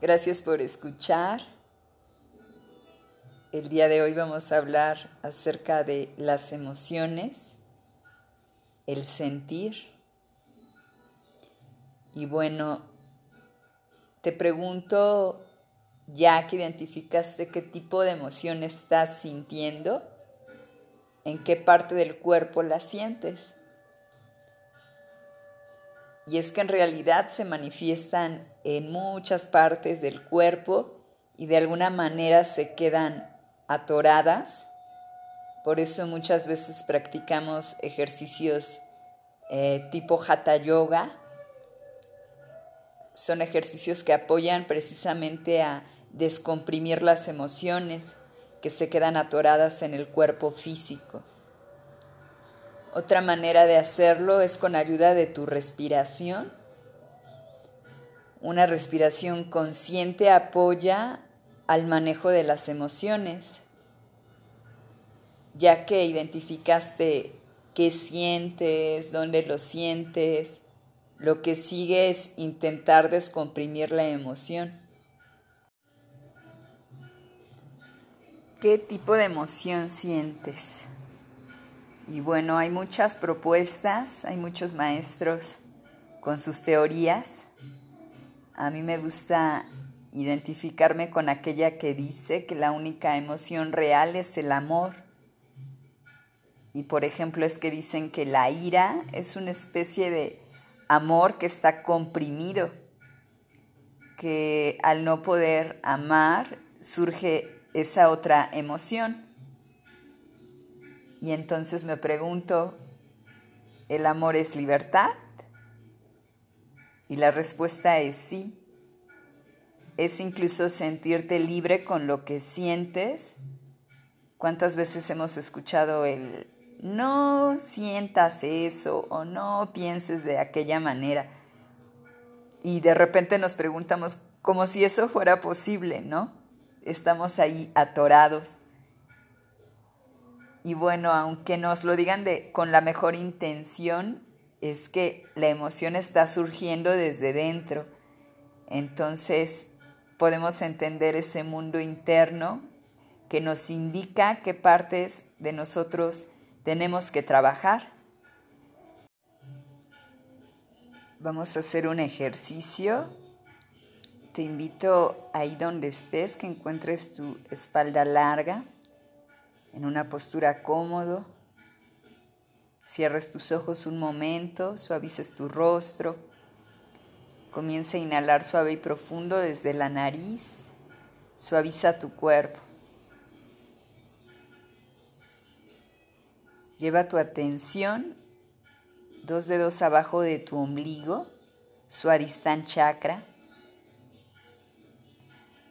Gracias por escuchar. El día de hoy vamos a hablar acerca de las emociones, el sentir. Y bueno, te pregunto, ya que identificaste qué tipo de emoción estás sintiendo, en qué parte del cuerpo la sientes. Y es que en realidad se manifiestan en muchas partes del cuerpo y de alguna manera se quedan atoradas. Por eso muchas veces practicamos ejercicios eh, tipo hatha yoga. Son ejercicios que apoyan precisamente a descomprimir las emociones que se quedan atoradas en el cuerpo físico. Otra manera de hacerlo es con ayuda de tu respiración. Una respiración consciente apoya al manejo de las emociones, ya que identificaste qué sientes, dónde lo sientes, lo que sigue es intentar descomprimir la emoción. ¿Qué tipo de emoción sientes? Y bueno, hay muchas propuestas, hay muchos maestros con sus teorías. A mí me gusta identificarme con aquella que dice que la única emoción real es el amor. Y por ejemplo es que dicen que la ira es una especie de amor que está comprimido, que al no poder amar surge esa otra emoción. Y entonces me pregunto, ¿el amor es libertad? Y la respuesta es sí. Es incluso sentirte libre con lo que sientes. ¿Cuántas veces hemos escuchado el no sientas eso o no pienses de aquella manera? Y de repente nos preguntamos como si eso fuera posible, ¿no? Estamos ahí atorados y bueno, aunque nos lo digan con la mejor intención, es que la emoción está surgiendo desde dentro. Entonces podemos entender ese mundo interno que nos indica qué partes de nosotros tenemos que trabajar. Vamos a hacer un ejercicio. Te invito ahí donde estés, que encuentres tu espalda larga en una postura cómodo. Cierres tus ojos un momento, suavices tu rostro. Comienza a inhalar suave y profundo desde la nariz. Suaviza tu cuerpo. Lleva tu atención dos dedos abajo de tu ombligo, Suadistán chakra.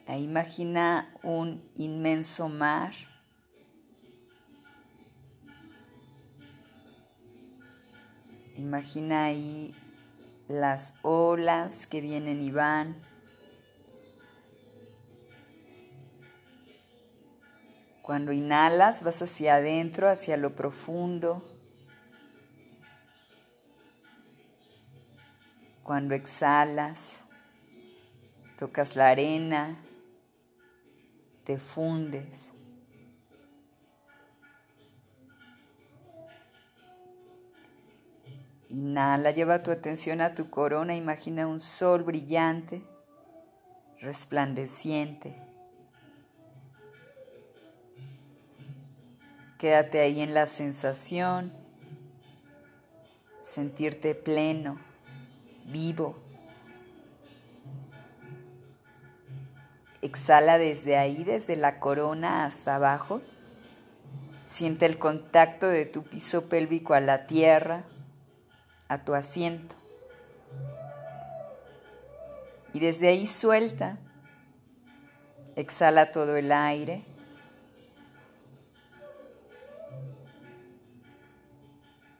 Ahí imagina un inmenso mar Imagina ahí las olas que vienen y van. Cuando inhalas vas hacia adentro, hacia lo profundo. Cuando exhalas, tocas la arena, te fundes. Inhala, lleva tu atención a tu corona, imagina un sol brillante, resplandeciente. Quédate ahí en la sensación, sentirte pleno, vivo. Exhala desde ahí, desde la corona hasta abajo. Siente el contacto de tu piso pélvico a la tierra a tu asiento. Y desde ahí suelta, exhala todo el aire.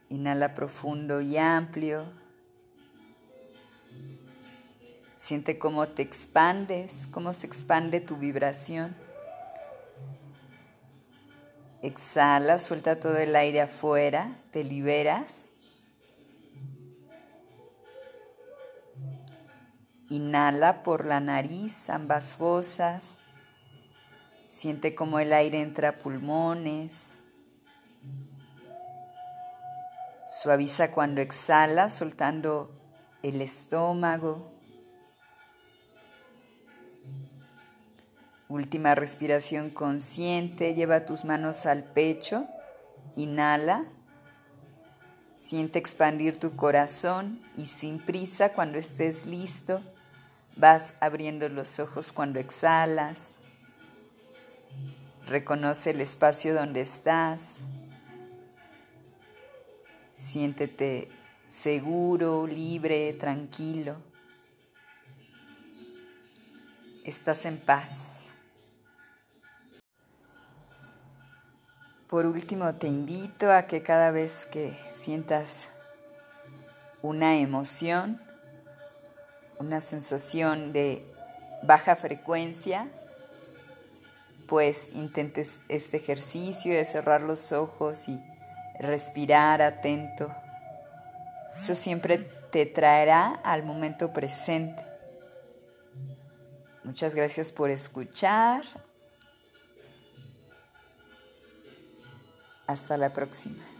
Inhala profundo y amplio. Siente cómo te expandes, cómo se expande tu vibración. Exhala, suelta todo el aire afuera, te liberas. Inhala por la nariz, ambas fosas. Siente como el aire entra a pulmones. Suaviza cuando exhala, soltando el estómago. Última respiración consciente. Lleva tus manos al pecho. Inhala. Siente expandir tu corazón y sin prisa cuando estés listo vas abriendo los ojos cuando exhalas. Reconoce el espacio donde estás. Siéntete seguro, libre, tranquilo. Estás en paz. Por último, te invito a que cada vez que sientas una emoción, una sensación de baja frecuencia, pues intentes este ejercicio de cerrar los ojos y respirar atento. Eso siempre te traerá al momento presente. Muchas gracias por escuchar. Hasta la próxima.